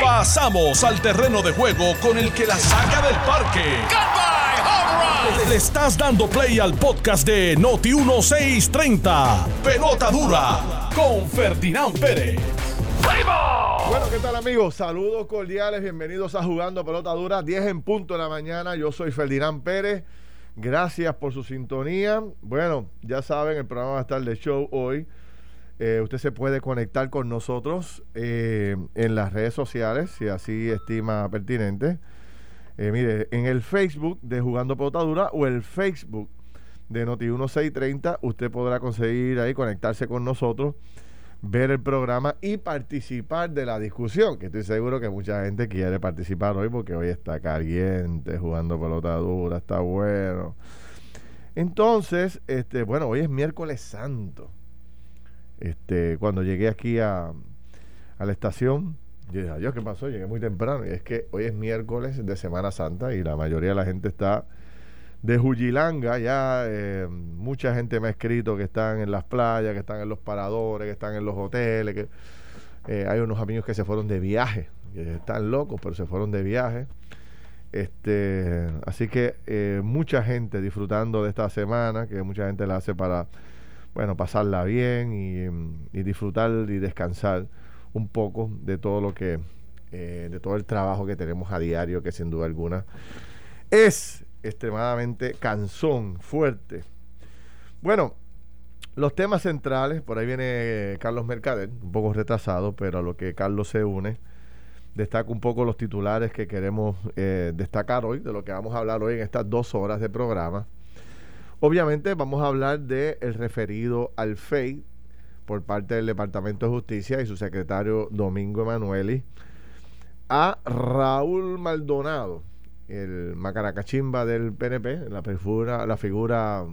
Pasamos al terreno de juego con el que la saca del parque. Le estás dando play al podcast de Noti 1630. Pelota dura con Ferdinand Pérez. Bueno, ¿qué tal amigos? Saludos cordiales, bienvenidos a Jugando Pelota Dura, 10 en punto de la mañana. Yo soy Ferdinand Pérez. Gracias por su sintonía. Bueno, ya saben, el programa va a estar de show hoy. Eh, usted se puede conectar con nosotros eh, en las redes sociales, si así estima pertinente. Eh, mire, en el Facebook de Jugando Pelotadura o el Facebook de Noti1630, usted podrá conseguir ahí conectarse con nosotros, ver el programa y participar de la discusión, que estoy seguro que mucha gente quiere participar hoy porque hoy está caliente, jugando pelotadura, está bueno. Entonces, este, bueno, hoy es miércoles santo. Este, cuando llegué aquí a, la estación, yo dije, adiós, ¿qué pasó? Llegué muy temprano. Y es que hoy es miércoles de Semana Santa y la mayoría de la gente está de Jujilanga. Ya eh, mucha gente me ha escrito que están en las playas, que están en los paradores, que están en los hoteles. eh, Hay unos amigos que se fueron de viaje. Están locos, pero se fueron de viaje. Este, así que eh, mucha gente disfrutando de esta semana, que mucha gente la hace para bueno, pasarla bien y, disfrutar y descansar un poco de todo lo que, eh, de todo el trabajo que tenemos a diario, que sin duda alguna es extremadamente cansón, fuerte. Bueno, los temas centrales, por ahí viene Carlos Mercader, un poco retrasado, pero a lo que Carlos se une, destaca un poco los titulares que queremos eh, destacar hoy, de lo que vamos a hablar hoy en estas dos horas de programa. Obviamente vamos a hablar del el referido al FEI por parte del Departamento de Justicia y su secretario Domingo Emanueli a Raúl Maldonado, el macaracachimba del PNP, la figura, la figura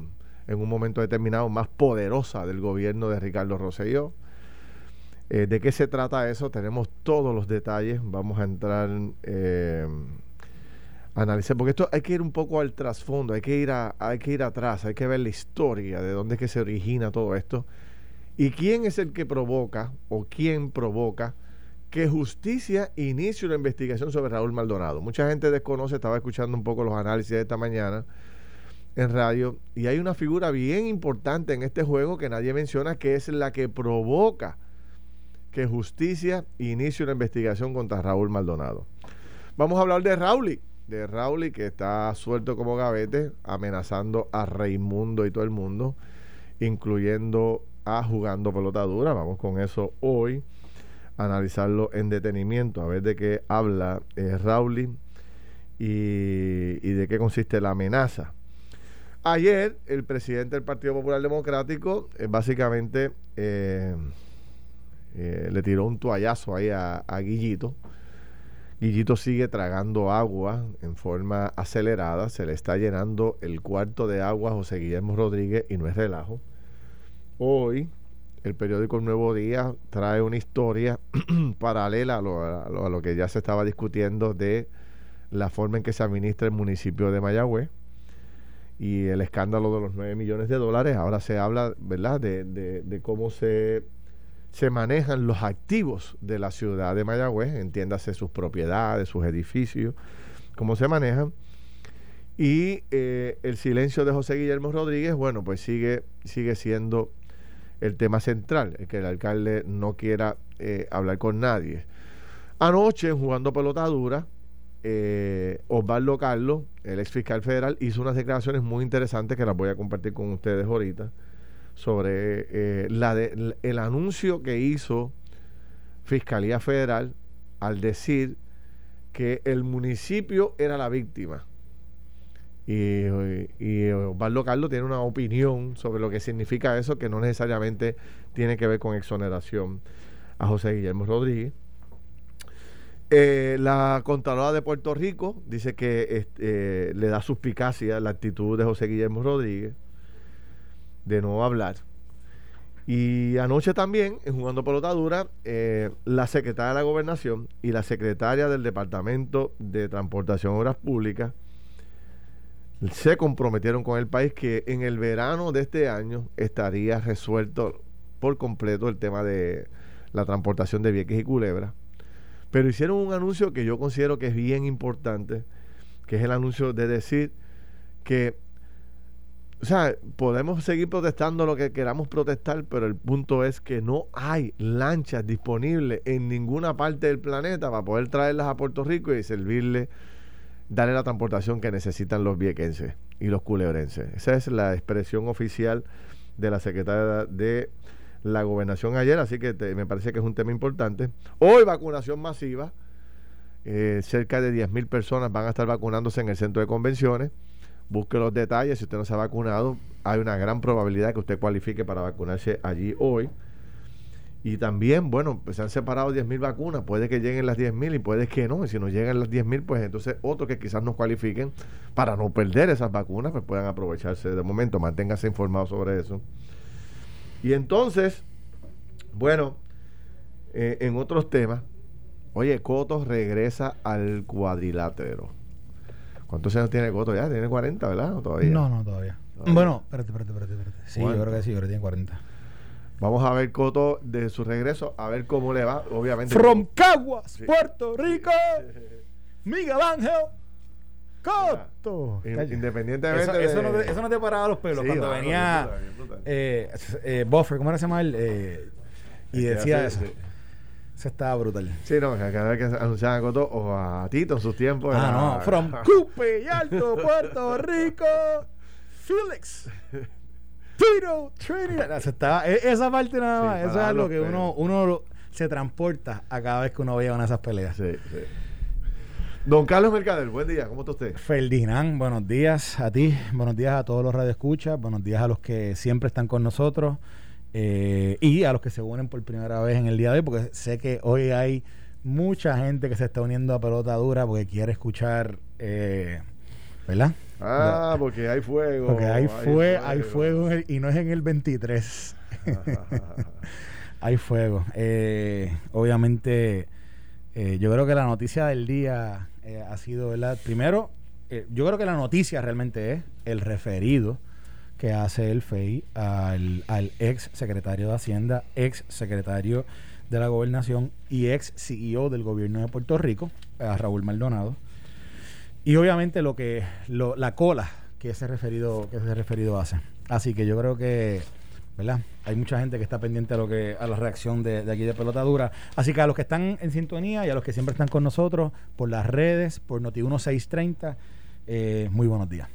en un momento determinado más poderosa del gobierno de Ricardo Rosselló. Eh, ¿De qué se trata eso? Tenemos todos los detalles. Vamos a entrar eh, analizar, porque esto hay que ir un poco al trasfondo, hay que ir a, hay que ir atrás, hay que ver la historia de dónde es que se origina todo esto y quién es el que provoca o quién provoca que justicia inicie una investigación sobre Raúl Maldonado. Mucha gente desconoce, estaba escuchando un poco los análisis de esta mañana en radio y hay una figura bien importante en este juego que nadie menciona que es la que provoca que justicia inicie una investigación contra Raúl Maldonado. Vamos a hablar de Raúl de Raúl que está suelto como gavete, amenazando a Raimundo y todo el mundo, incluyendo a jugando pelota dura. Vamos con eso hoy, analizarlo en detenimiento, a ver de qué habla eh, Raúl y, de qué consiste la amenaza. Ayer, el presidente del Partido Popular Democrático eh, básicamente eh, eh, le tiró un toallazo ahí a, a Guillito Guillito sigue tragando agua en forma acelerada, se le está llenando el cuarto de agua a José Guillermo Rodríguez y no es relajo. Hoy el periódico Nuevo Día trae una historia paralela a lo, que ya se estaba discutiendo de la forma en que se administra el municipio de Mayagüez y el escándalo de los 9 millones de dólares. Ahora se habla, ¿verdad?, de, de cómo se se manejan los activos de la ciudad de Mayagüez, entiéndase sus propiedades, sus edificios, cómo se manejan. Y eh, el silencio de José Guillermo Rodríguez, bueno, pues sigue, siendo el tema central, el que el alcalde no quiera eh, hablar con nadie. Anoche, jugando pelotadura, eh, Osvaldo Carlos, el ex fiscal federal, hizo unas declaraciones muy interesantes que las voy a compartir con ustedes ahorita sobre eh, la el anuncio que hizo Fiscalía Federal al decir que el municipio era la víctima. Y, y Osvaldo Carlos tiene una opinión sobre lo que significa eso, que no necesariamente tiene que ver con exoneración a José Guillermo Rodríguez. Eh, la Contralora de Puerto Rico dice que eh, le da suspicacia la actitud de José Guillermo Rodríguez de no hablar. Y anoche también, Jugando Pelotadura, eh, la secretaria de la Gobernación y la secretaria del Departamento de Transportación y Obras Públicas se comprometieron con el país que en el verano de este año estaría resuelto por completo el tema de la transportación de Vieques y Culebra. Pero hicieron un anuncio que yo considero que es bien importante, que es el anuncio de decir que, o sea, podemos seguir protestando lo que queramos protestar, pero el punto es que no hay lanchas disponibles en ninguna parte del planeta para poder traerlas a Puerto Rico y servirle, darle la transportación que necesitan los viequenses y los culebrenses. Esa es la expresión oficial de la secretaria de la gobernación ayer, así que me parece que es un tema importante. Hoy vacunación masiva, eh, cerca de 10 mil personas van a estar vacunándose en el centro de convenciones. Busque los detalles, si usted no se ha vacunado, hay una gran probabilidad que usted cualifique para vacunarse allí hoy. Y también, bueno, pues se han separado 10 mil vacunas, puede que lleguen las 10 mil y puede que no. Y si no llegan las 10 mil, pues entonces otros que quizás nos cualifiquen para no perder esas vacunas, pues puedan aprovecharse de momento. Manténgase informado sobre eso. Y entonces, bueno, eh, en otros temas, oye, Coto regresa al cuadrilátero. ¿Cuántos años tiene Coto ya? Tiene 40, ¿verdad? ¿O todavía? No, no, todavía. Bueno, espérate, espérate, espérate. espérate. Sí, yo creo que sí, yo creo que tiene 40. Vamos a ver Coto de su regreso, a ver cómo le va, obviamente. From Caguas, Puerto Rico, Miguel Ángel Coto. Independientemente eso, no te, eso no te paraba los pelos. Cuando venía eh, eh, Buffer, ¿cómo era se llama él? Eh, y decía eso. Eso estaba brutal. Sí, no, cada vez que anunciaban a Coto o a Tito en sus tiempos. Ah, no. From Cupe y Alto, Puerto Rico, Felix. Tito, Trinidad. Estaba, e, esa parte nada más. eso es algo que uno, uno se transporta a cada vez que uno vaya a una de esas peleas. Sí, sí. Don Carlos Mercader, buen día, ¿cómo está usted? Ferdinand, buenos días a ti, buenos días a todos los radioescuchas, buenos días a los que siempre están con nosotros eh, y a los que se unen por primera vez en el día de hoy, porque sé que hoy hay mucha gente que se está uniendo a pelota dura porque quiere escuchar, eh, ¿verdad? Ah, porque hay fuego. Porque hay, fuego, hay fuego y no es en el 23. hay fuego. Eh, obviamente, yo creo que la noticia del día eh, ha sido, ¿verdad? Primero, eh, yo creo que la noticia realmente es el referido que hace el FEI al, ex secretario de Hacienda, ex secretario de la Gobernación y ex CEO del gobierno de Puerto Rico, a Raúl Maldonado. Y obviamente lo que la cola que ese referido que ese referido hace. Así que yo creo que ¿verdad? Hay mucha gente que está pendiente a lo que a la reacción de, aquí de Pelota Dura. Así que a los que están en sintonía y a los que siempre están con nosotros por las redes, por Noti1630, eh, muy buenos días.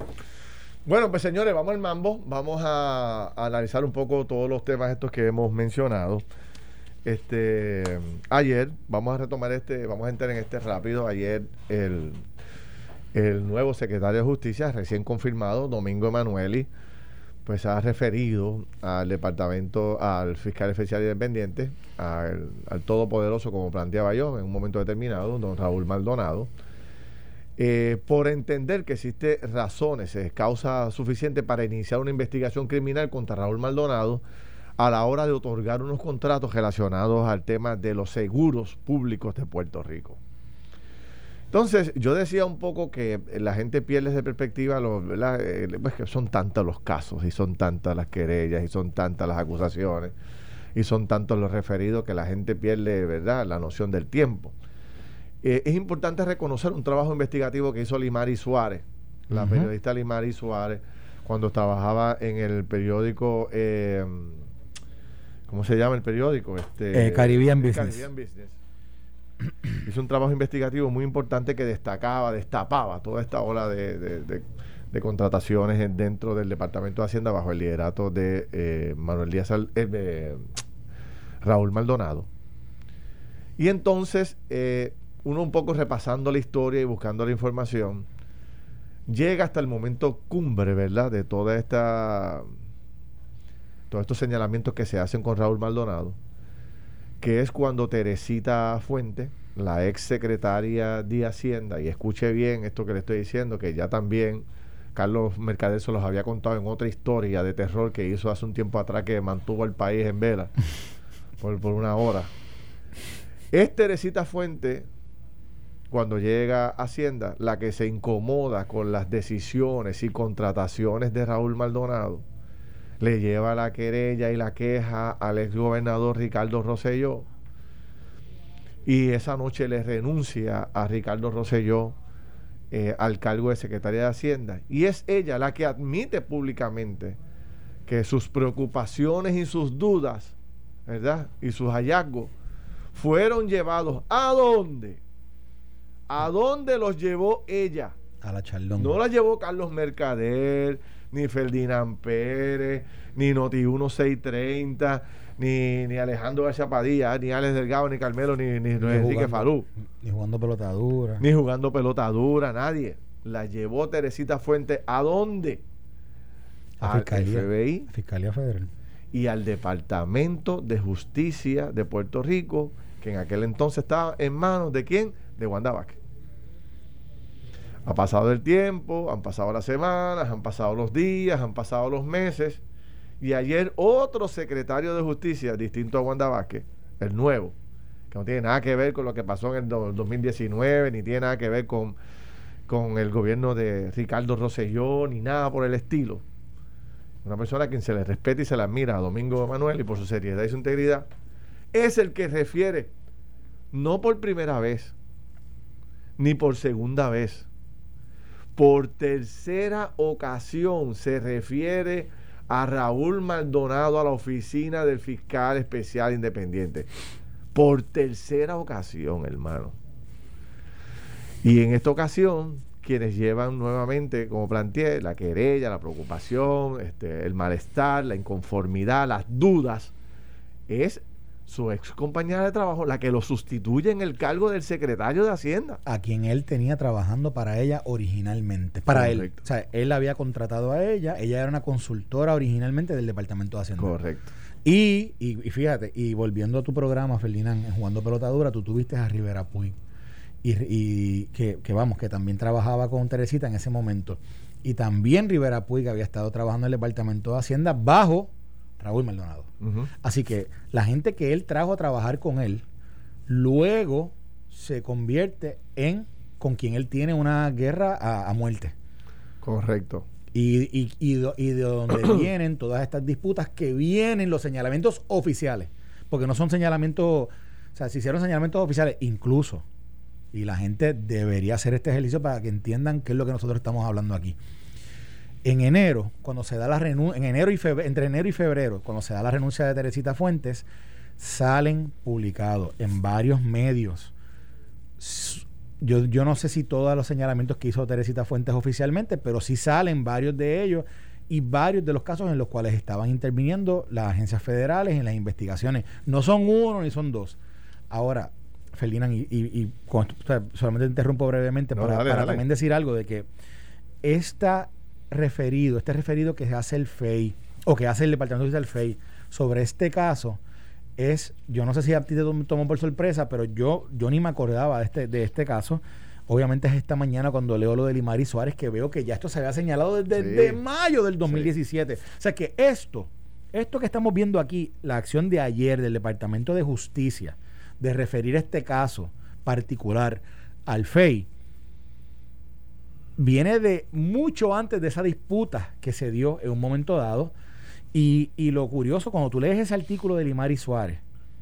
Bueno, pues señores, vamos al mambo. Vamos a, analizar un poco todos los temas estos que hemos mencionado. Este ayer, vamos a retomar este, vamos a entrar en este rápido. Ayer el, el nuevo secretario de Justicia, recién confirmado, Domingo Emanueli, pues ha referido al departamento, al fiscal especial independiente, al, todopoderoso, como planteaba yo en un momento determinado, don Raúl Maldonado, eh, por entender que existe razones, es causa suficiente para iniciar una investigación criminal contra Raúl Maldonado a la hora de otorgar unos contratos relacionados al tema de los seguros públicos de Puerto Rico. Entonces, yo decía un poco que la gente pierde de perspectiva, eh, pues que son tantos los casos y son tantas las querellas y son tantas las acusaciones y son tantos los referidos que la gente pierde, ¿verdad?, la noción del tiempo. Eh, es importante reconocer un trabajo investigativo que hizo Limari Suárez, la periodista Limari Suárez, cuando trabajaba en el periódico, eh, ¿cómo se llama el periódico? Este, Caribbean Business hizo un trabajo investigativo muy importante que destacaba, destapaba toda esta ola de, contrataciones dentro del Departamento de Hacienda bajo el liderato de eh, Manuel Díaz eh, Raúl Maldonado. Y entonces, eh, uno un poco repasando la historia y buscando la información, llega hasta el momento cumbre, ¿verdad? De toda esta todos estos señalamientos que se hacen con Raúl Maldonado que es cuando Teresita Fuente, la ex secretaria de Hacienda, y escuche bien esto que le estoy diciendo, que ya también Carlos Mercader se los había contado en otra historia de terror que hizo hace un tiempo atrás que mantuvo el país en vela por, por una hora. Es Teresita Fuente, cuando llega Hacienda, la que se incomoda con las decisiones y contrataciones de Raúl Maldonado le lleva la querella y la queja al ex gobernador Ricardo Rosselló. y esa noche le renuncia a Ricardo Rosselló eh, al cargo de secretaria de Hacienda. Y es ella la que admite públicamente que sus preocupaciones y sus dudas, ¿verdad? Y sus hallazgos fueron llevados a dónde? ¿A dónde los llevó ella? A la charlón. No la llevó Carlos Mercader, ni Ferdinand Pérez, ni Noti 1630, ni, ni Alejandro García Padilla, ni Alex Delgado, ni Carmelo, ni, ni, Enrique Falú. Ni jugando pelotadura. Ni jugando pelotadura, nadie. La llevó Teresita Fuentes ¿a dónde? A al FBI. Fiscalía Federal. Y al Departamento de Justicia de Puerto Rico, que en aquel entonces estaba en manos de quién? De Wanda Vázquez. Ha pasado el tiempo, han pasado las semanas, han pasado los días, han pasado los meses. Y ayer otro secretario de justicia, distinto a Wanda Vázquez, el nuevo, que no tiene nada que ver con lo que pasó en el 2019, ni tiene nada que ver con, con el gobierno de Ricardo Rosselló, ni nada por el estilo. Una persona a quien se le respeta y se la admira a Domingo Manuel y por su seriedad y su integridad, es el que refiere, no por primera vez, ni por segunda vez, por tercera ocasión se refiere a Raúl Maldonado a la oficina del fiscal especial independiente. Por tercera ocasión, hermano. Y en esta ocasión, quienes llevan nuevamente, como planteé, la querella, la preocupación, este, el malestar, la inconformidad, las dudas, es su ex compañera de trabajo, la que lo sustituye en el cargo del secretario de Hacienda. A quien él tenía trabajando para ella originalmente. Para él. O sea, él había contratado a ella, ella era una consultora originalmente del Departamento de Hacienda. Correcto. Y, y, fíjate, y volviendo a tu programa, Ferdinand, Jugando Pelotadura, tú tuviste a Rivera Puy. Y, y que, que, vamos, que también trabajaba con Teresita en ese momento. Y también Rivera Puy, que había estado trabajando en el Departamento de Hacienda bajo Raúl Maldonado. Así que la gente que él trajo a trabajar con él, luego se convierte en con quien él tiene una guerra a, muerte. Correcto. Y, y, y, de donde vienen todas estas disputas que vienen los señalamientos oficiales. Porque no son señalamientos, o sea, se hicieron señalamientos oficiales incluso. Y la gente debería hacer este ejercicio para que entiendan qué es lo que nosotros estamos hablando aquí en enero, cuando se da la renuncia, en enero y entre enero y febrero, cuando se da la renuncia de Teresita Fuentes, salen publicados en varios medios. Yo, yo no sé si todos los señalamientos que hizo Teresita Fuentes oficialmente, pero sí salen varios de ellos y varios de los casos en los cuales estaban interviniendo las agencias federales en las investigaciones. No son uno ni son dos. Ahora, Ferdinand, y, y, solamente te interrumpo brevemente para, también decir algo de que esta referido, este referido que hace el FEI o que hace el Departamento del FEI sobre este caso es, yo no sé si a ti te tomó por sorpresa, pero yo, yo ni me acordaba de este, de este caso. Obviamente es esta mañana cuando leo lo de Limari Suárez que veo que ya esto se había señalado desde mayo del 2017. O sea que esto, esto que estamos viendo aquí, la acción de ayer del Departamento de Justicia de referir este caso particular al FEI, viene de mucho antes de esa disputa que se dio en un momento dado. Y, lo curioso, cuando tú lees ese artículo de Limari Suárez,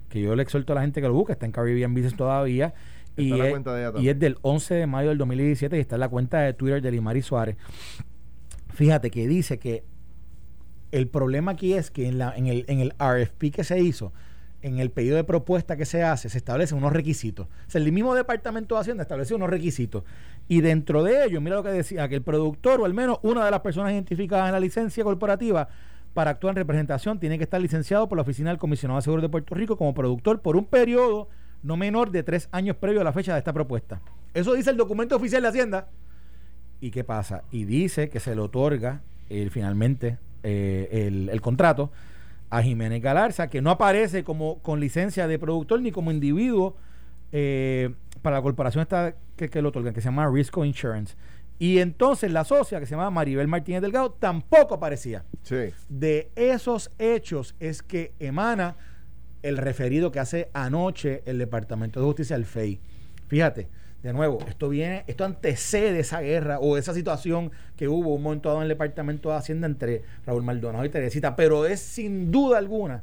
que yo le exhorto a la gente que lo busque, está en Caribbean Business todavía, y es, y es, del 11 de mayo del 2017 y está en la cuenta de Twitter de Limari Suárez. Fíjate que dice que el problema aquí es que en, la, en, el, en el RFP que se hizo, en el pedido de propuesta que se hace, se establecen unos requisitos. O sea, el mismo Departamento de Hacienda establece unos requisitos. Y dentro de ellos, mira lo que decía, que el productor o al menos una de las personas identificadas en la licencia corporativa para actuar en representación tiene que estar licenciado por la Oficina del Comisionado de Seguros de Puerto Rico como productor por un periodo no menor de tres años previo a la fecha de esta propuesta. Eso dice el documento oficial de Hacienda. ¿Y qué pasa? Y dice que se le otorga eh, finalmente eh, el, el contrato a Jiménez Galarza, que no aparece como con licencia de productor ni como individuo eh, para la corporación esta que, que lo otorgan, que se llama Risco Insurance. Y entonces la socia, que se llama Maribel Martínez Delgado, tampoco aparecía. De esos hechos es que emana el referido que hace anoche el Departamento de Justicia, el FEI. Fíjate, de nuevo, esto viene, esto antecede esa guerra o esa situación que hubo un momento dado en el Departamento de Hacienda entre Raúl Maldonado y Teresita, pero es sin duda alguna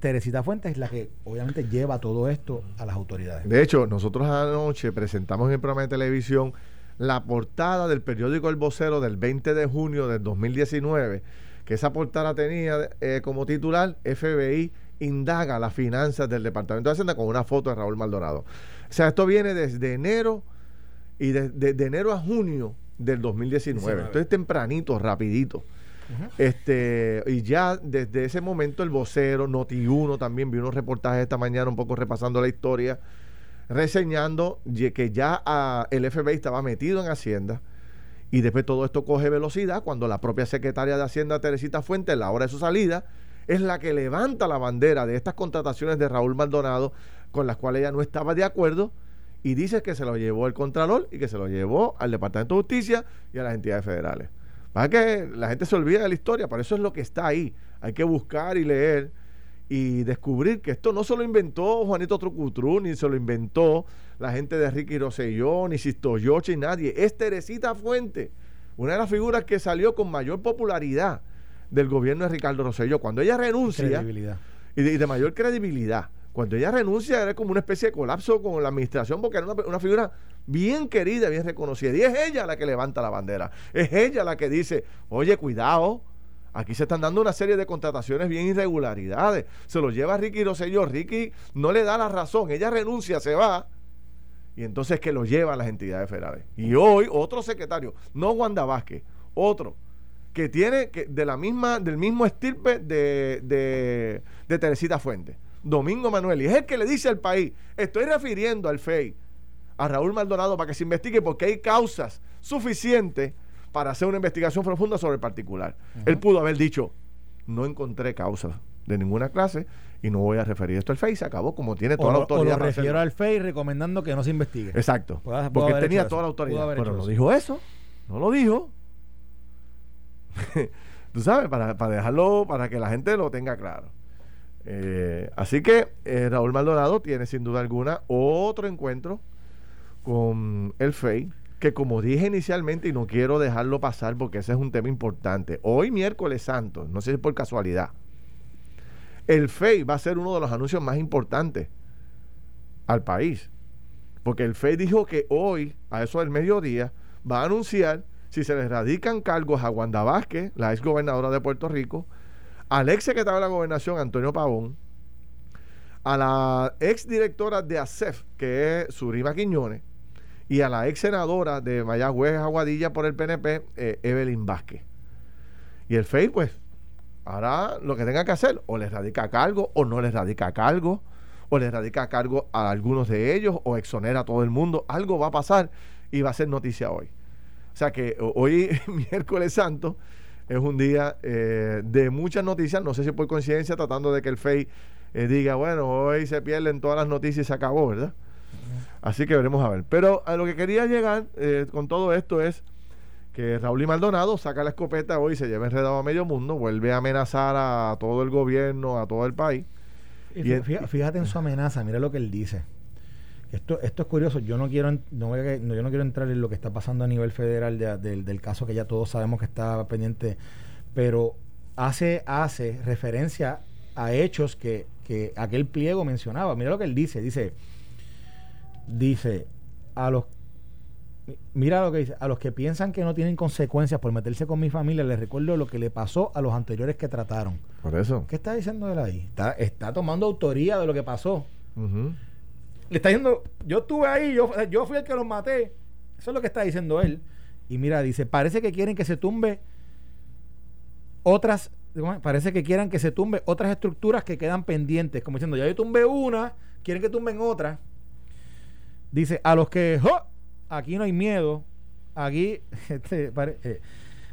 Teresita Fuentes es la que obviamente lleva todo esto a las autoridades. De hecho, nosotros anoche presentamos en el programa de televisión la portada del periódico El Vocero del 20 de junio del 2019, que esa portada tenía eh, como titular FBI indaga las finanzas del Departamento de Hacienda con una foto de Raúl Maldonado. O sea, esto viene desde enero y de, enero a junio del 2019. Entonces tempranito, rapidito. Este, y ya desde ese momento el vocero, Noti1 también vi unos reportajes esta mañana un poco repasando la historia, reseñando que ya el FBI estaba metido en Hacienda y después todo esto coge velocidad cuando la propia secretaria de Hacienda, Teresita Fuentes, en la hora de su salida, es la que levanta la bandera de estas contrataciones de Raúl Maldonado con las cuales ella no estaba de acuerdo y dice que se lo llevó el Contralor y que se lo llevó al Departamento de Justicia y a las entidades federales. Para que la gente se olvide de la historia, por eso es lo que está ahí. Hay que buscar y leer y descubrir que esto no se lo inventó Juanito Trucutru, ni se lo inventó la gente de Ricky Rosselló, ni Sisto Yoche, nadie. Es Teresita Fuente, una de las figuras que salió con mayor popularidad del gobierno de Ricardo Rosselló. Cuando ella renuncia, y de, mayor credibilidad, cuando ella renuncia era como una especie de colapso con la administración porque era una, figura bien querida, bien reconocida. Y es ella la que levanta la bandera. Es ella la que dice, oye, cuidado, aquí se están dando una serie de contrataciones bien irregularidades. Se lo lleva Ricky Rosselló. Ricky no le da la razón. Ella renuncia, se va. Y entonces que lo lleva a las entidades federales. Y hoy otro secretario, no Wanda Vázquez, otro que tiene que, de la misma, del mismo estirpe de, de, de Teresita Fuente, Domingo Manuel, y es el que le dice al país, estoy refiriendo al FEI, a Raúl Maldonado para que se investigue porque hay causas suficientes para hacer una investigación profunda sobre el particular. Él pudo haber dicho, no encontré causas de ninguna clase y no voy a referir esto al FEI, se acabó como tiene toda la autoridad. O lo refiero al FEI recomendando que no se investigue. Exacto. porque tenía toda la autoridad. Pero no dijo eso, no lo dijo. Tú sabes, para, dejarlo, para que la gente lo tenga claro. Eh, así que eh, Raúl Maldonado tiene sin duda alguna otro encuentro con el FEI, que como dije inicialmente, y no quiero dejarlo pasar porque ese es un tema importante, hoy miércoles santo, no sé si es por casualidad, el FEI va a ser uno de los anuncios más importantes al país. Porque el FEI dijo que hoy, a eso del mediodía, va a anunciar si se le radican cargos a Wanda Vázquez, la ex gobernadora de Puerto Rico, al ex secretario de la gobernación, Antonio Pavón, a la ex directora de ASEF, que es Surima Quiñones, y a la ex senadora de Mayagüez Aguadilla por el PNP, eh, Evelyn Vázquez. Y el FEI, pues, hará lo que tenga que hacer, o le radica cargo, o no le radica cargo, o le radica cargo a algunos de ellos, o exonera a todo el mundo. Algo va a pasar y va a ser noticia hoy. O sea que hoy, miércoles santo, es un día eh, de muchas noticias, no sé si por coincidencia, tratando de que el FEI eh, diga, bueno, hoy se pierden todas las noticias y se acabó, ¿verdad? Así que veremos a ver. Pero a lo que quería llegar eh, con todo esto es que Raúl y Maldonado saca la escopeta hoy, se lleva enredado a medio mundo, vuelve a amenazar a todo el gobierno, a todo el país. fíjate en su amenaza, mira lo que él dice. Esto, esto es curioso. Yo no quiero no, yo no quiero entrar en lo que está pasando a nivel federal del caso que ya todos sabemos que está pendiente, pero hace, hace referencia a hechos que, que aquel pliego mencionaba. Mira lo que él dice. Dice, dice, a los mira lo que dice, a los que piensan que no tienen consecuencias por meterse con mi familia, les recuerdo lo que le pasó a los anteriores que trataron. Por eso. ¿Qué está diciendo él ahí? Está, está tomando autoría de lo que pasó le está diciendo, yo estuve ahí, yo, yo fui el que los maté. Eso es lo que está diciendo él. Y mira, dice, parece que quieren que se tumbe otras, parece que quieran que se tumbe otras estructuras que quedan pendientes. Como diciendo, ya yo tumbé una, quieren que tumben otra. Dice, a los que, aquí no hay miedo, aquí, este, eh,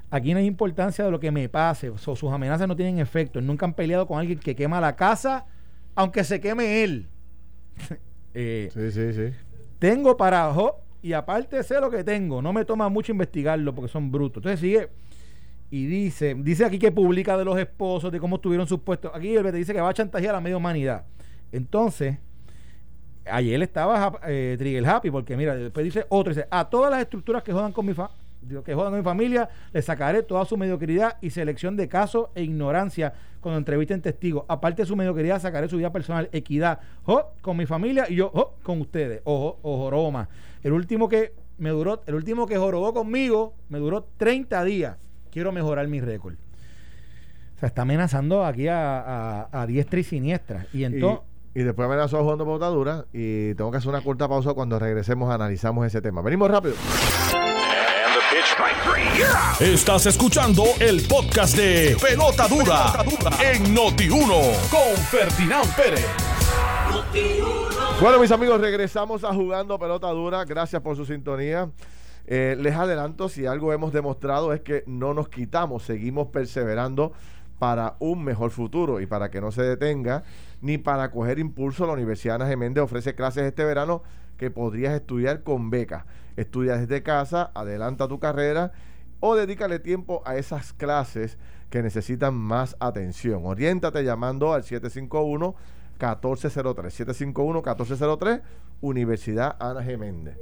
aquí no hay importancia de lo que me pase, sus amenazas no tienen efecto. Nunca han peleado con alguien que quema la casa, aunque se queme él. Eh, sí, sí, sí. Tengo para y aparte sé lo que tengo. No me toma mucho investigarlo porque son brutos. Entonces sigue y dice, dice aquí que publica de los esposos, de cómo estuvieron sus puestos. Aquí el te dice que va a chantajear a la media humanidad. Entonces, ayer estaba eh, Trigger Happy, porque mira, después dice otro, dice, a todas las estructuras que jodan con mi, Digo, que jodan con mi familia, le sacaré toda su mediocridad y selección de casos e ignorancia cuando entrevisten testigos. Aparte de su mediocridad, sacaré su vida personal, equidad, jo, con mi familia y yo, jo, con ustedes. Ojo, más. El último que me duró, el último que jorobó conmigo, me duró 30 días. Quiero mejorar mi récord. O sea, está amenazando aquí a, a, diestra y siniestra. Y entonces. Y, después amenazó a jugando botadura. Y tengo que hacer una corta pausa cuando regresemos analizamos ese tema. Venimos rápido. Estás escuchando el podcast de Pelota Dura, en Noti1 con Ferdinand Pérez. Bueno, mis amigos, regresamos a jugando Pelota Dura. Gracias por su sintonía. Eh, les adelanto, si algo hemos demostrado es que no nos quitamos, seguimos perseverando para un mejor futuro y para que no se detenga ni para coger impulso, la Universidad Ana Geméndez ofrece clases este verano que podrías estudiar con beca. Estudia desde casa, adelanta tu carrera o dedícale tiempo a esas clases que necesitan más atención. Oriéntate llamando al 751 1403 751 1403 Universidad Ana Geméndez.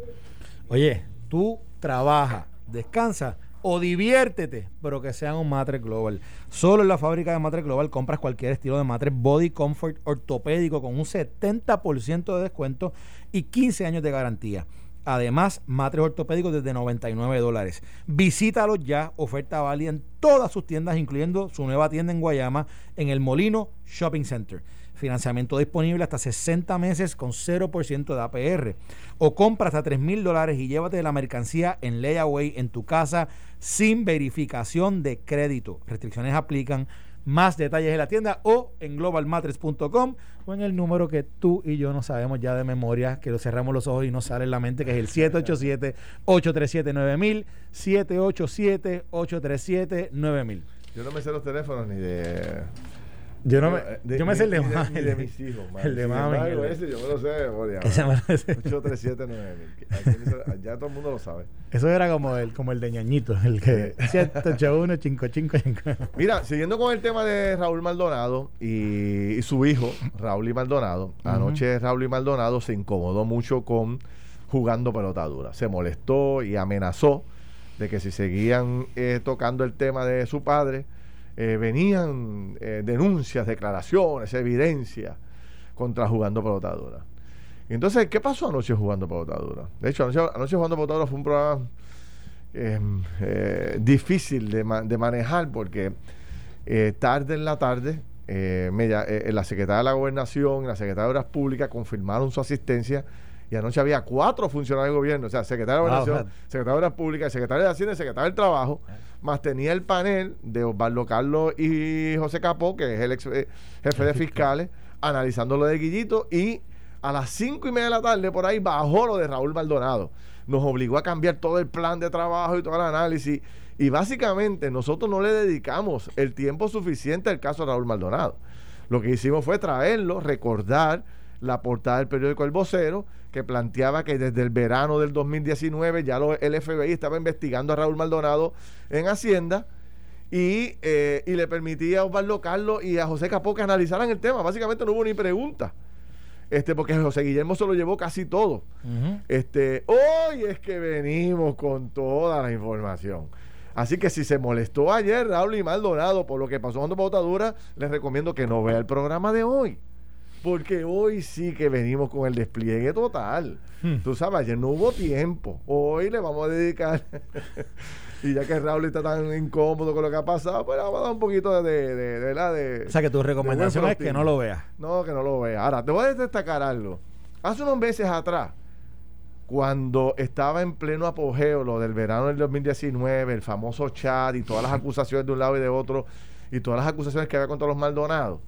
Oye, tú trabaja, descansa o diviértete, pero que sea un matres global. Solo en la fábrica de matres global compras cualquier estilo de matres body comfort ortopédico con un 70% de descuento y 15 años de garantía. Además, matres ortopédicos desde 99 dólares. Visítalos ya, oferta válida en todas sus tiendas, incluyendo su nueva tienda en Guayama, en el Molino Shopping Center. Financiamiento disponible hasta 60 meses con 0% de APR. O compra hasta 3 mil dólares y llévate la mercancía en layaway en tu casa sin verificación de crédito. Restricciones aplican. Más detalles en la tienda o en globalmatres.com o en el número que tú y yo no sabemos ya de memoria, que lo cerramos los ojos y nos sale en la mente, que es el 787-837-9000, 787-837-9000. Yo no me sé los teléfonos ni de yo, no me, eh, yo me sé el de, más. De, de, mis hijos, El de mami. ese yo me lo sé de memoria. 8379000. Ya todo el mundo lo sabe. Eso era como el, como el de ñañito, el que 781 Mira, siguiendo con el tema de Raúl Maldonado y, su hijo, Raúl y Maldonado. Anoche Raúl y Maldonado se incomodó mucho con jugando pelotadura. Se molestó y amenazó de que si seguían eh, tocando el tema de su padre eh, venían eh, denuncias, declaraciones, evidencias contra jugando pelotadura. Entonces, ¿qué pasó anoche jugando pelotadura? De hecho, anoche, jugando pelotadura fue un programa em, eh, difícil de, manejar porque tarde en la tarde la secretaria de la Gobernación y la secretaria de Obras Públicas confirmaron su asistencia y anoche había cuatro funcionarios de gobierno, o sea, secretario de Gobernación, secretario de Obras Públicas, secretario de Hacienda y secretario del Trabajo más tenía el panel de Osvaldo Carlos y José Capó, que es el ex eh, jefe de fiscales, analizando lo de Guillito y a las cinco y media de la tarde por ahí bajó lo de Raúl Maldonado. Nos obligó a cambiar todo el plan de trabajo y todo el análisis. Y básicamente nosotros no le dedicamos el tiempo suficiente al caso de Raúl Maldonado. Lo que hicimos fue traerlo, recordar la portada del periódico El Vocero, que planteaba que desde el verano del 2019 ya lo, el FBI estaba investigando a Raúl Maldonado en Hacienda y, eh, y le permitía a Osvaldo Carlos y a José Capó que analizaran el tema. Básicamente no hubo ni pregunta. Este, porque José Guillermo se lo llevó casi todo. este, hoy es que venimos con toda la información. Así que si se molestó ayer Raúl y Maldonado por lo que pasó con botadura, les recomiendo que no vea el programa de hoy porque hoy sí que venimos con el despliegue total. Hmm. Tú sabes, ayer no hubo tiempo. Hoy le vamos a dedicar. y ya que Raúl está tan incómodo con lo que ha pasado, pues vamos a dar un poquito de, de, la de. O sea, que tu recomendación es que no lo veas. No, que no lo veas. Ahora, te voy a destacar algo. Hace unos meses atrás, cuando estaba en pleno apogeo lo del verano del 2019, el famoso chat y todas las acusaciones de un lado y de otro, y todas las acusaciones que había contra los Maldonados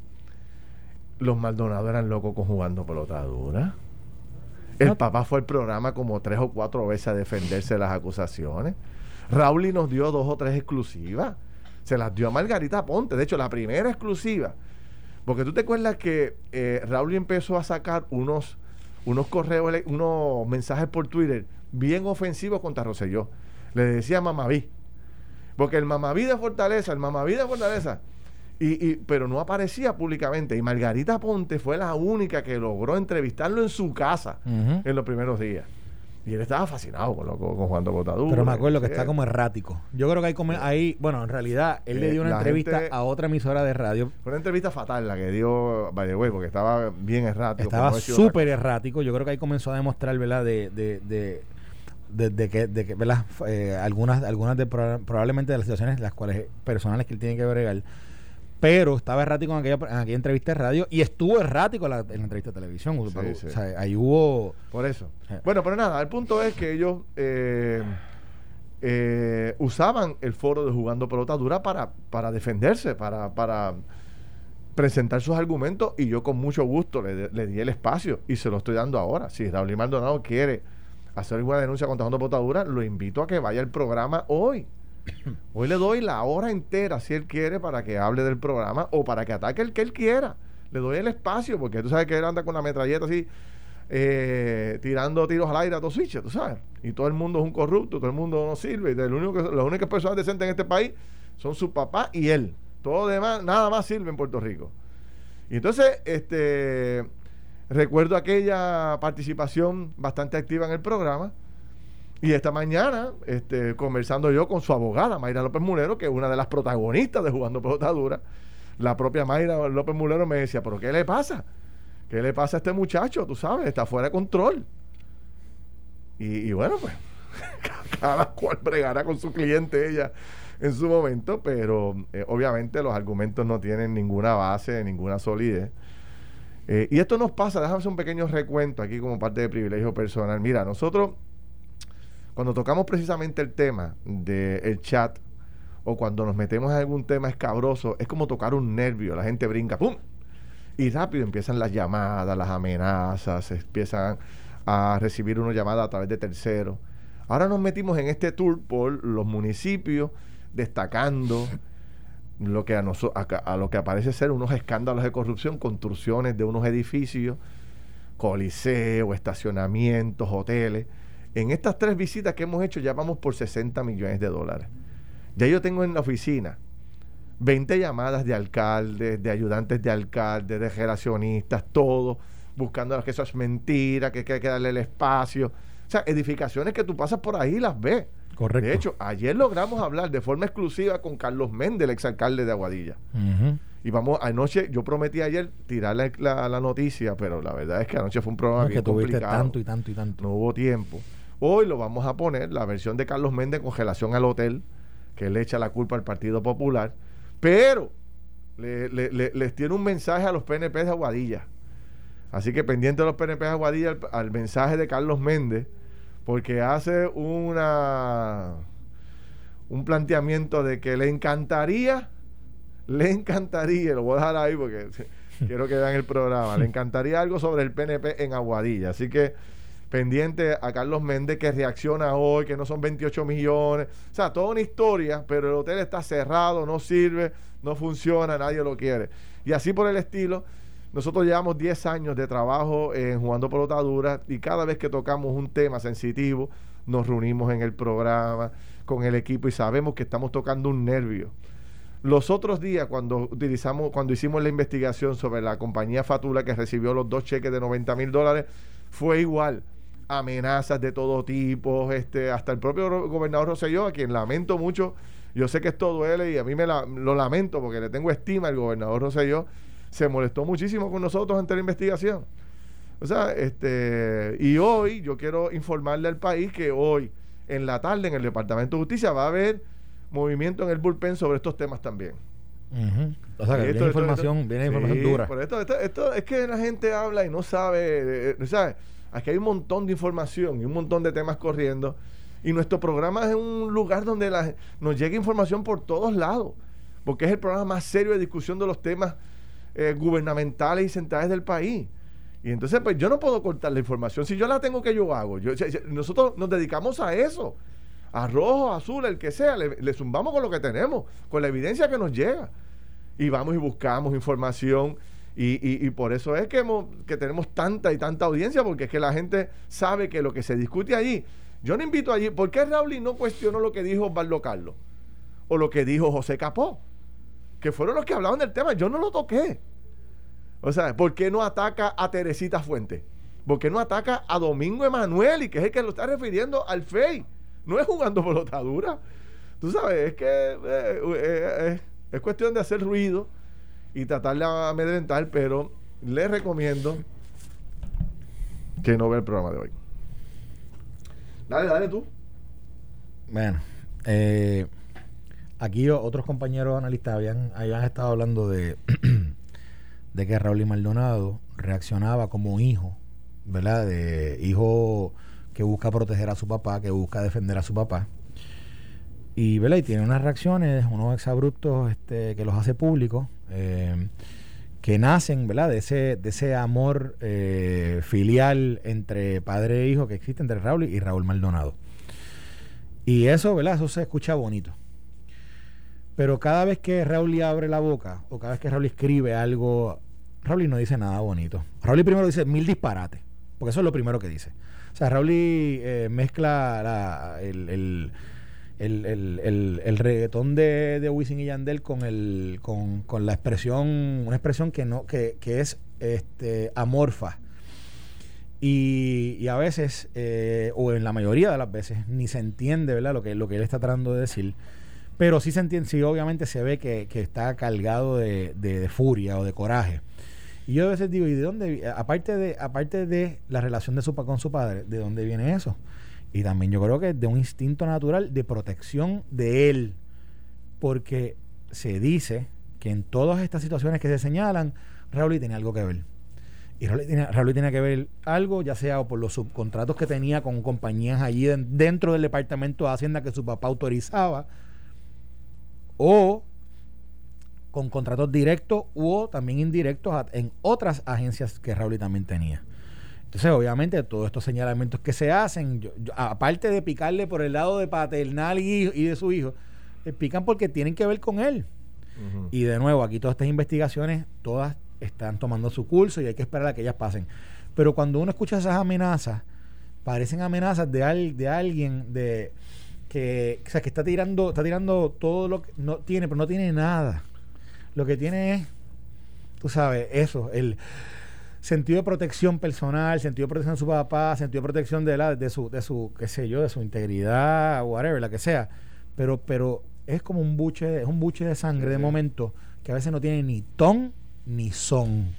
los Maldonados eran locos con jugando pelotadura. El papá fue al programa como tres o cuatro veces a defenderse de las acusaciones. Raúl nos dio dos o tres exclusivas. Se las dio a Margarita Ponte. De hecho, la primera exclusiva. Porque tú te acuerdas que eh, Raúl empezó a sacar unos, unos correos, unos mensajes por Twitter bien ofensivos contra Roselló. Le decía mamaví. Porque el mamaví de Fortaleza, el mamaví de Fortaleza y, pero no aparecía públicamente. Y Margarita Ponte fue la única que logró entrevistarlo en su casa en los primeros días. Y él estaba fascinado con, lo, con Juan de Botadura. Pero me acuerdo que está como errático. Yo creo que hay como ahí, bueno, en realidad, él le dio una entrevista a otra emisora de radio. Fue una entrevista fatal la que dio Way, porque estaba bien errático. Estaba súper errático. Yo creo que ahí comenzó a demostrar, ¿verdad? De, de, de, de, que, de que ¿verdad? Eh, algunas, algunas de probablemente de las situaciones las cuales personales que él tiene que bregar pero estaba errático en aquella, en aquella entrevista de radio y estuvo errático en la, entrevista de televisión. O sea, ahí hubo... Por eso. Bueno, pero nada, el punto es que ellos eh, eh, usaban el foro de Jugando Pelota Dura para, para defenderse, para, para presentar sus argumentos y yo con mucho gusto le, di el espacio y se lo estoy dando ahora. Si Raúl Maldonado quiere hacer alguna denuncia contra Jugando Pelota Dura, lo invito a que vaya al programa hoy Hoy le doy la hora entera, si él quiere, para que hable del programa o para que ataque el que él quiera. Le doy el espacio, porque tú sabes que él anda con la metralleta así, eh, tirando tiros al aire a todos switches, tú sabes. Y todo el mundo es un corrupto, todo el mundo no sirve. Y único que, las únicas personas decentes en este país son su papá y él. Todo demás, nada más sirve en Puerto Rico. Y entonces, este, recuerdo aquella participación bastante activa en el programa y esta mañana, este, conversando yo con su abogada, Mayra López Mulero, que es una de las protagonistas de Jugando Pelota Dura, la propia Mayra López Mulero me decía, ¿pero qué le pasa? ¿Qué le pasa a este muchacho? Tú sabes, está fuera de control. Y, bueno, pues cada cual bregará con su cliente ella en su momento, pero eh, obviamente los argumentos no tienen ninguna base, ninguna solidez. Eh, y esto nos pasa, déjame hacer un pequeño recuento aquí como parte de privilegio personal. Mira, nosotros cuando tocamos precisamente el tema del chat o cuando nos metemos en algún tema escabroso, es como tocar un nervio, la gente brinca, ¡pum! Y rápido empiezan las llamadas, las amenazas, empiezan a recibir una llamada a través de terceros. Ahora nos metimos en este tour por los municipios, destacando lo que a, a, lo que aparece ser unos escándalos de corrupción, construcciones de unos edificios, coliseos, estacionamientos, hoteles en estas tres visitas que hemos hecho ya vamos por 60 millones de dólares. Ya yo tengo en la oficina 20 llamadas de alcaldes, de ayudantes de alcaldes, de generacionistas, todo, buscando que eso es mentira, que hay que darle el espacio. O sea, edificaciones que tú pasas por ahí y las ves. Correcto. De hecho, ayer logramos hablar de forma exclusiva con Carlos Méndez, el exalcalde de Aguadilla. Y vamos, anoche, yo prometí ayer tirarle la, la, noticia, pero la verdad es que anoche fue un programa no, que tuviste tanto y tanto y tanto. No hubo tiempo. Hoy lo vamos a poner, la versión de Carlos Méndez con relación al hotel, que le echa la culpa al Partido Popular, pero les tiene un mensaje a los PNP de Aguadilla. Así que pendiente de los PNP de Aguadilla al, mensaje de Carlos Méndez, porque hace una un planteamiento de que le encantaría, le encantaría, lo voy a dejar ahí porque quiero que vean el programa, le encantaría algo sobre el PNP en Aguadilla. Así que pendiente a Carlos Méndez que reacciona hoy, que no son 28 millones. O sea, toda una historia, pero el hotel está cerrado, no sirve, no funciona, nadie lo quiere. Y así por el estilo, nosotros llevamos 10 años de trabajo en Jugando Pelotadura y cada vez que tocamos un tema sensitivo, nos reunimos en el programa con el equipo y sabemos que estamos tocando un nervio. Los otros días, cuando utilizamos, cuando hicimos la investigación sobre la compañía Fatula que recibió los dos cheques de 90 mil dólares, fue igual amenazas de todo tipo, este, hasta el propio gobernador Rosselló, a quien lamento mucho, yo sé que esto duele y a mí me lo lamento porque le tengo estima al gobernador Rosselló, se molestó muchísimo con nosotros ante la investigación. O sea, este, y hoy yo quiero informarle al país que hoy, en la tarde, en el Departamento de Justicia, va a haber movimiento en el bullpen sobre estos temas también. O sea, que viene información, viene información dura. esto, esto, es que la gente habla y no sabe, eh, ¿sabes? Aquí hay un montón de información y un montón de temas corriendo. Y nuestro programa es un lugar donde nos llega información por todos lados. Porque es el programa más serio de discusión de los temas eh, gubernamentales y centrales del país. Y entonces, pues yo no puedo cortar la información. Si yo la tengo, que yo hago? Nosotros nos dedicamos a eso. A rojo, azul, el que sea. Le, le zumbamos con lo que tenemos, con la evidencia que nos llega. Y vamos y buscamos información y, por eso es que, tenemos tanta y tanta audiencia, porque es que la gente sabe que lo que se discute allí, yo no invito allí, ¿por qué Raúl no cuestionó lo que dijo Osvaldo Carlos? O lo que dijo José Capó, que fueron los que hablaban del tema, yo no lo toqué. O sea, ¿por qué no ataca a Teresita Fuente? ¿Por qué no ataca a Domingo Emanuel y que es el que lo está refiriendo al FEI? No es jugando pelotadura. Tú sabes, es que eh, eh, es cuestión de hacer ruido y tratar de amedrentar, pero les recomiendo que no vea el programa de hoy. Dale, dale tú. Bueno, eh, aquí otros compañeros analistas habían, habían estado hablando de, de que Raúl y Maldonado reaccionaba como hijo, ¿verdad? De hijo que busca proteger a su papá, que busca defender a su papá. Y, ¿verdad? y tiene unas reacciones, unos exabruptos este, que los hace públicos, eh, que nacen ¿verdad? De, ese, de ese amor eh, filial entre padre e hijo que existe entre Raúl y Raúl Maldonado. Y eso, ¿verdad? Eso se escucha bonito. Pero cada vez que Raúl abre la boca o cada vez que Raúl escribe algo, Raúl no dice nada bonito. Raúl primero dice mil disparates, porque eso es lo primero que dice. O sea, Raúl eh, mezcla el, el, el, el, reggaetón de, de Wisin y Yandel con, el, con, con la expresión, una expresión que, no, que, que es este, amorfa y, a veces, eh, o en la mayoría de las veces, ni se entiende ¿verdad? Lo, que, lo que él está tratando de decir. Pero sí se entiende, sí obviamente se ve que, está cargado de, furia o de coraje. Y yo a veces digo, ¿y de dónde? Aparte de, aparte de la relación de su con su padre, ¿de dónde viene eso? Y también yo creo que de un instinto natural de protección de él. Porque se dice que en todas estas situaciones que se señalan, Raúl tiene algo que ver. Y Raúl tenía, que ver algo, ya sea por los subcontratos que tenía con compañías allí dentro del Departamento de Hacienda que su papá autorizaba, o con contratos directos o también indirectos en otras agencias que Raúl también tenía. Entonces, obviamente, todos estos señalamientos que se hacen, aparte de picarle por el lado de paternal y, y de su hijo, le pican porque tienen que ver con él. Y de nuevo, aquí todas estas investigaciones, todas están tomando su curso y hay que esperar a que ellas pasen. Pero cuando uno escucha esas amenazas, parecen amenazas de, de alguien de que, sea, que está tirando, está tirando todo lo que no tiene, pero no tiene nada. Lo que tiene es, tú sabes, eso, el sentido de protección personal, sentido de protección de su papá, sentido de protección de la, de su, de su, qué sé yo, de su integridad, whatever, la que sea. Pero, pero es como un buche, es un buche de sangre de momento que a veces no tiene ni ton ni son.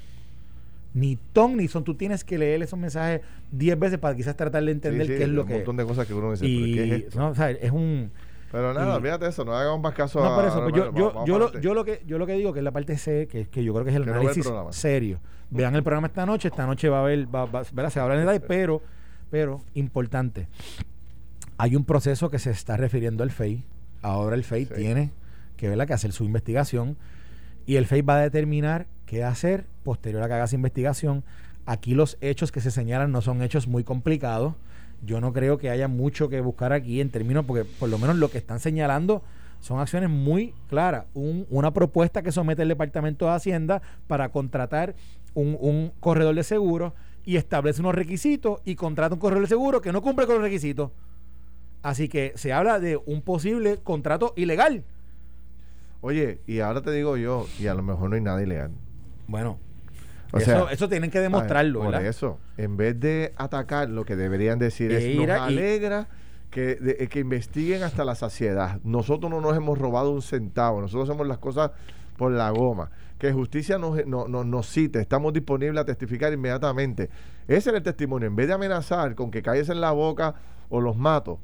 Ni ton ni son. Tú tienes que leer esos mensajes 10 veces para quizás tratar de entender qué es lo que. Un montón de cosas que uno dice. ¿qué es No, o sea, es un. Pero nada, olvídate eso, no hagamos más caso no, por eso, pues yo, yo, yo, lo, yo, lo, que, yo lo que digo que es la parte C, que, que yo creo que es el análisis serio. Vean el programa esta noche, esta noche va a haber, va, va, se va a hablar en detalle, pero, pero, importante, hay un proceso que se está refiriendo al FEI. Ahora el FEI tiene que, ¿verdad? que hacer su investigación y el FEI va a determinar qué hacer posterior a que haga esa investigación. Aquí los hechos que se señalan no son hechos muy complicados. Yo no creo que haya mucho que buscar aquí en términos, porque por lo menos lo que están señalando son acciones muy claras. una propuesta que somete el Departamento de Hacienda para contratar un, corredor de seguros y establece unos requisitos y contrata un corredor de seguro que no cumple con los requisitos. Así que se habla de un posible contrato ilegal Oye, y ahora te digo yo, y a lo mejor no hay nada ilegal. Bueno, eso, eso tienen que demostrarlo, por eso, en vez de atacar, lo que deberían decir es, nos alegra que, eh, que investiguen hasta la saciedad. Nosotros no nos hemos robado un centavo, nosotros hacemos las cosas por la goma. Que justicia nos, nos cite, estamos disponibles a testificar inmediatamente. Ese es el testimonio. En vez de amenazar con que calles en la boca o los mato,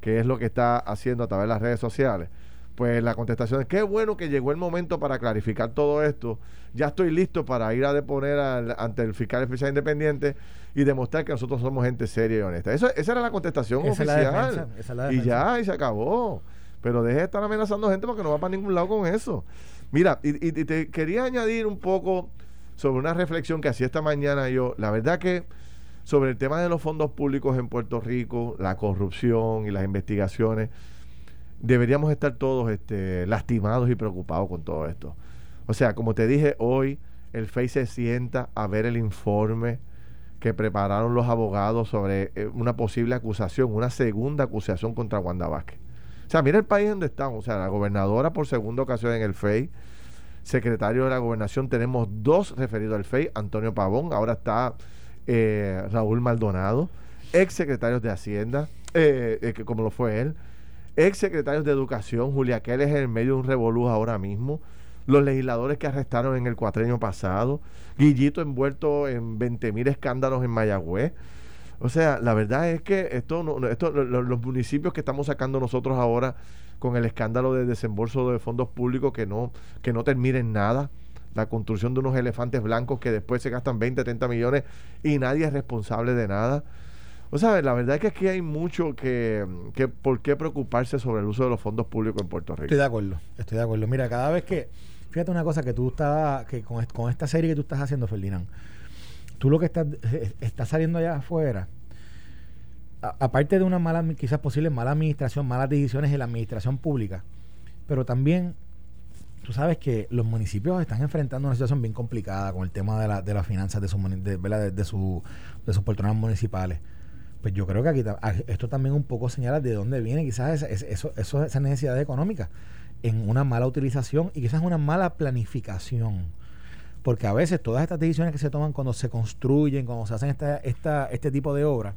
que es lo que está haciendo a través de las redes sociales, pues la contestación es, qué bueno que llegó el momento para clarificar todo esto. Ya estoy listo para ir a deponer ante el fiscal especial independiente y demostrar que nosotros somos gente seria y honesta. Eso, esa era la contestación oficial. y ya, y se acabó. Pero deje de estar amenazando gente porque no va para ningún lado con eso. Mira, y, y te quería añadir un poco sobre una reflexión que hacía esta mañana yo. La verdad que sobre el tema de los fondos públicos en Puerto Rico, la corrupción y las investigaciones deberíamos estar todos este, lastimados y preocupados con todo esto. O sea, como te dije hoy, el FEI se sienta a ver el informe que prepararon los abogados sobre eh, una posible acusación, una segunda acusación contra Wanda Vázquez. O sea, mira el país donde estamos. O sea, la gobernadora por segunda ocasión en el FEI, secretario de la gobernación, tenemos dos referidos al FEI, Antonio Pavón, ahora está eh, Raúl Maldonado, ex secretarios de Hacienda, eh, como lo fue él, ex secretarios de Educación, Julia Keller es en medio de un revolú ahora mismo, los legisladores que arrestaron en el cuatrenio pasado, Guillito envuelto en 20 mil escándalos en Mayagüez. O sea, la verdad es que esto, esto los municipios que estamos sacando nosotros ahora con el escándalo de desembolso de fondos públicos que no, que no terminen nada, la construcción de unos elefantes blancos que después se gastan 20, 30 millones y nadie es responsable de nada. O sea, la verdad es que aquí hay mucho que, que por qué preocuparse sobre el uso de los fondos públicos en Puerto Rico. Estoy de acuerdo, estoy de acuerdo. Mira, cada vez que Fíjate una cosa que tú estás, que con, esta serie que tú estás haciendo, Ferdinand, tú lo que estás, eh, estás saliendo allá afuera, aparte de una mala, quizás posible mala administración, malas decisiones en la administración pública, pero también tú sabes que los municipios están enfrentando una situación bien complicada con el tema de, la, de las finanzas de, su, de, de, de, su, de sus poltronas municipales. Pues yo creo que aquí esto también un poco señala de dónde viene quizás esa, eso, eso, esas necesidades económicas en una mala utilización y quizás una mala planificación. Porque a veces todas estas decisiones que se toman cuando se construyen, cuando se hacen esta, esta, este tipo de obras,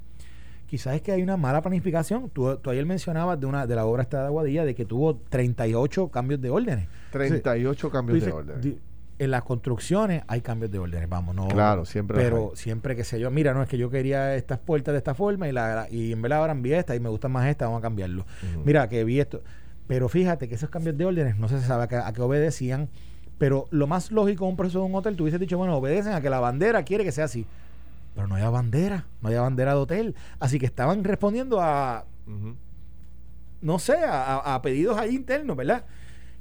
quizás es que hay una mala planificación. Tú, ayer mencionabas de una de la obra esta de Aguadilla de que tuvo 38 cambios de órdenes. 38 cambios de órdenes. En las construcciones hay cambios de órdenes, vamos, no. Claro, siempre. Pero siempre que sé yo, mira, no es que yo quería estas puertas de esta forma y, la, y en verdad ahora vi esta y me gusta más esta, vamos a cambiarlo. Mira, que vi esto. Pero fíjate que esos cambios de órdenes no se sabe a qué, obedecían. Pero lo más lógico en un proceso de un hotel, tú hubieses dicho, bueno, obedecen a que la bandera quiere que sea así. Pero no había bandera, no había bandera de hotel. Así que estaban respondiendo a, no sé, a, pedidos ahí internos, ¿verdad?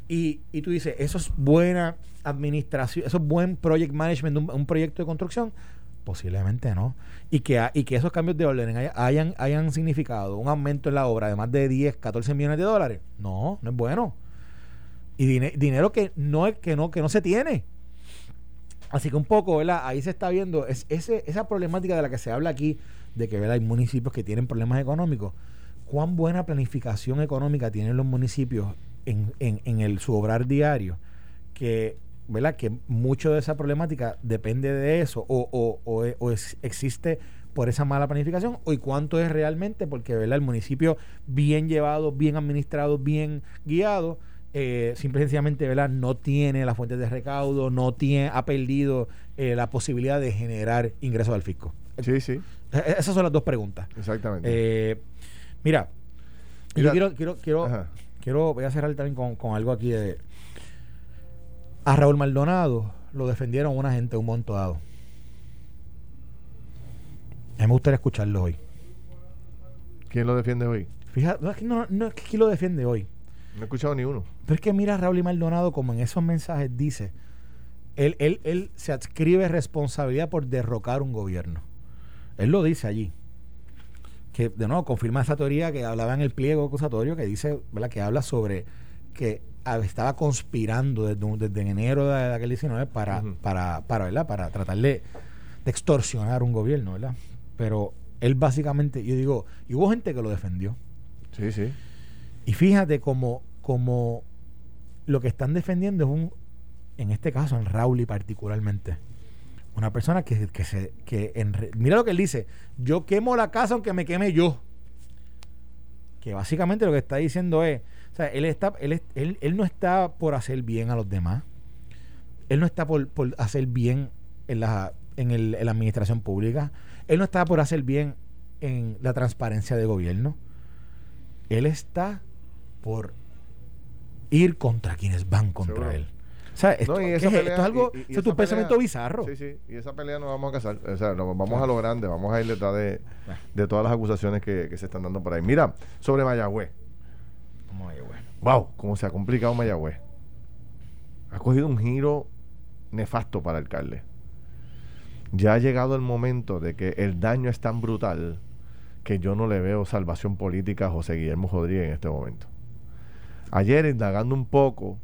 Y, y, tú dices, eso es buena administración, eso es buen project management, un, un proyecto de construcción. Posiblemente no. Y que, y que esos cambios de orden hayan, hayan significado un aumento en la obra de más de 10, 14 millones de dólares. No, no es bueno. Y dinero que no, que, no, que no se tiene. Así que un poco, ¿verdad? Ahí se está viendo es, ese, esa problemática de la que se habla aquí, de que ¿verdad? hay municipios que tienen problemas económicos. ¿Cuán buena planificación económica tienen los municipios en, en, en el, su obrar diario? Que ¿verdad? Que mucho de esa problemática depende de eso o, o, o, existe por esa mala planificación o y cuánto es realmente porque ¿verdad? el municipio bien llevado, bien administrado, bien guiado, eh, simple y sencillamente ¿verdad? no tiene las fuentes de recaudo, no tiene, ha perdido eh, la posibilidad de generar ingresos al fisco. Sí, sí. E, e, esas son las dos preguntas. Exactamente. Eh, mira, yo quiero, quiero, quiero, quiero, voy a cerrar también con, con algo aquí de a Raúl Maldonado lo defendieron una gente un momento dado. A mí me gustaría escucharlo hoy. ¿Quién lo defiende hoy? Fíjate, no es que, no, no es que quién lo defiende hoy. No he escuchado ni uno. Pero es que mira a Raúl y Maldonado como en esos mensajes dice, él, él, él se adscribe responsabilidad por derrocar un gobierno. Él lo dice allí. Que de nuevo confirma esa teoría que hablaba en el pliego acusatorio que dice, ¿verdad? Que habla sobre que estaba conspirando desde, desde enero de aquel 19 para, para, para, ¿verdad? para tratar de, extorsionar un gobierno, ¿verdad? Pero él básicamente, yo digo, y hubo gente que lo defendió. Sí, sí. Y fíjate como, como lo que están defendiendo es un, en este caso, en Rauli particularmente, una persona que, que se, que en, mira lo que él dice, yo quemo la casa aunque me queme yo. Que básicamente lo que está diciendo es, o sea, él, está, él, él, él no está por hacer bien a los demás. Él no está por, hacer bien en la, en, el, en la administración pública. Él no está por hacer bien en la transparencia de gobierno. Él está por ir contra quienes van contra él. O sea, esto, esto es algo, es tu pensamiento bizarro. Sí, sí, y esa pelea no vamos a casar. O sea, vamos a lo grande, vamos a ir detrás de, de todas las acusaciones que, que, se están dando por ahí. Mira, sobre Mayagüez. Wow, cómo se ha complicado Mayagüez. Ha cogido un giro nefasto para el alcalde. Ya ha llegado el momento de que el daño es tan brutal que yo no le veo salvación política a José Guillermo Rodríguez en este momento. Ayer, indagando un poco,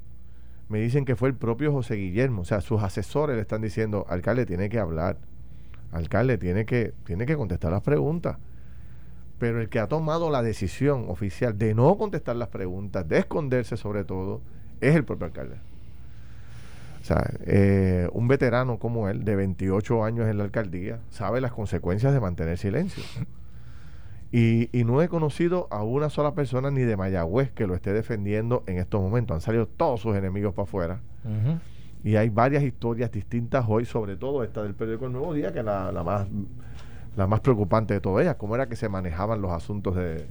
me dicen que fue el propio José Guillermo. O sea, sus asesores le están diciendo, alcalde tiene que hablar, alcalde tiene que, tiene que contestar las preguntas. Pero el que ha tomado la decisión oficial de no contestar las preguntas, de esconderse sobre todo, es el propio alcalde. O sea, eh, un veterano como él, de 28 años en la alcaldía, sabe las consecuencias de mantener silencio. Y, no he conocido a una sola persona ni de Mayagüez que lo esté defendiendo en estos momentos. Han salido todos sus enemigos para afuera. Y hay varias historias distintas hoy, sobre todo esta del periódico El Nuevo Día, que es la, más, la más preocupante de todas ellas, cómo era que se manejaban los asuntos de,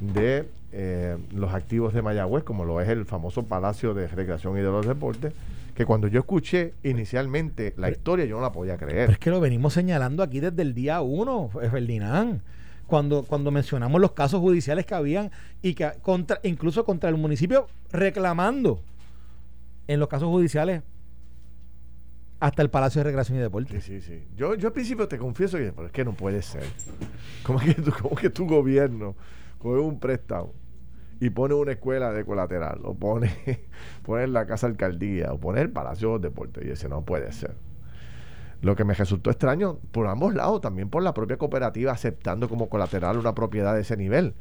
de eh, los activos de Mayagüez, como lo es el famoso Palacio de Recreación y de los Deportes, que cuando yo escuché inicialmente la historia yo no la podía creer. es que lo venimos señalando aquí desde el día uno, Ferdinand. Cuando, cuando mencionamos los casos judiciales que habían y que contra, incluso contra el municipio reclamando en los casos judiciales hasta el Palacio de Recreación y Deportes. Sí, sí, sí. Yo, yo al principio te confieso que pero es que no puede ser. ¿Cómo es que tu, cómo que tu gobierno coge un préstamo y pone una escuela de colateral, o pone, pone la casa alcaldía, o pone el Palacio de Deportes, y ese no puede ser. Lo que me resultó extraño por ambos lados, también por la propia cooperativa aceptando como colateral una propiedad de ese nivel.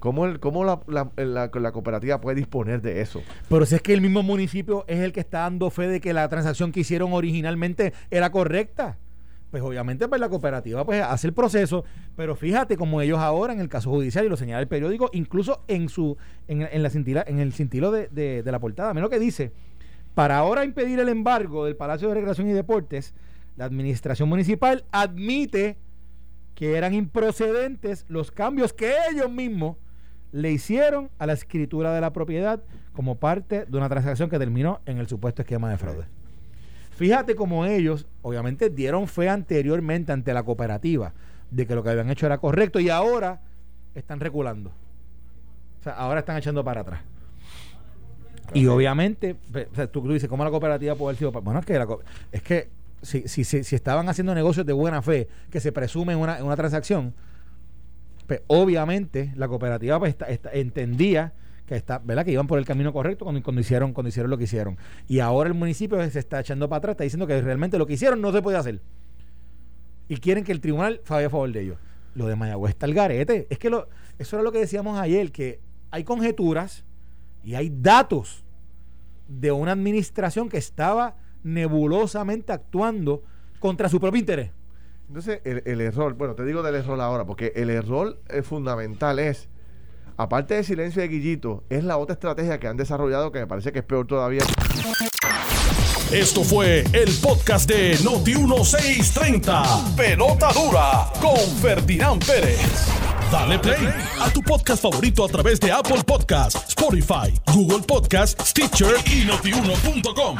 ¿Cómo, el, cómo la, la, cooperativa puede disponer de eso? Pero si es que el mismo municipio es el que está dando fe de que la transacción que hicieron originalmente era correcta pues obviamente pues la cooperativa pues hace el proceso, pero fíjate como ellos ahora en el caso judicial y lo señala el periódico, incluso en su en, en la cintila, en el cintilo de, de, la portada, mira lo que dice, para ahora impedir el embargo del Palacio de Recreación y Deportes, la administración municipal admite que eran improcedentes los cambios que ellos mismos le hicieron a la escritura de la propiedad como parte de una transacción que terminó en el supuesto esquema de fraude. Fíjate cómo ellos, obviamente, dieron fe anteriormente ante la cooperativa de que lo que habían hecho era correcto y ahora están reculando. O sea, ahora están echando para atrás. Y obviamente, tú, dices, ¿cómo la cooperativa puede haber sido? Bueno, es que, es que si, si, si, estaban haciendo negocios de buena fe que se presumen en una, una transacción, pues obviamente la cooperativa pues, entendía que está, ¿verdad? Que iban por el camino correcto cuando, cuando, hicieron, cuando hicieron lo que hicieron. Y ahora el municipio se está echando para atrás, está diciendo que realmente lo que hicieron no se puede hacer. Y quieren que el tribunal falle a favor de ellos. Lo de Mayagüez está el garete. Es que eso era lo que decíamos ayer, que hay conjeturas y hay datos de una administración que estaba nebulosamente actuando contra su propio interés. Entonces, el, el error, bueno, te digo del error ahora, porque el error eh, fundamental es aparte de silencio de Guillito, es la otra estrategia que han desarrollado que me parece que es peor todavía. Esto fue el podcast de Noti1630. Pelota dura con Ferdinand Pérez. Dale play a tu podcast favorito a través de Apple Podcasts, Spotify, Google Podcasts, Stitcher y notiuno.com.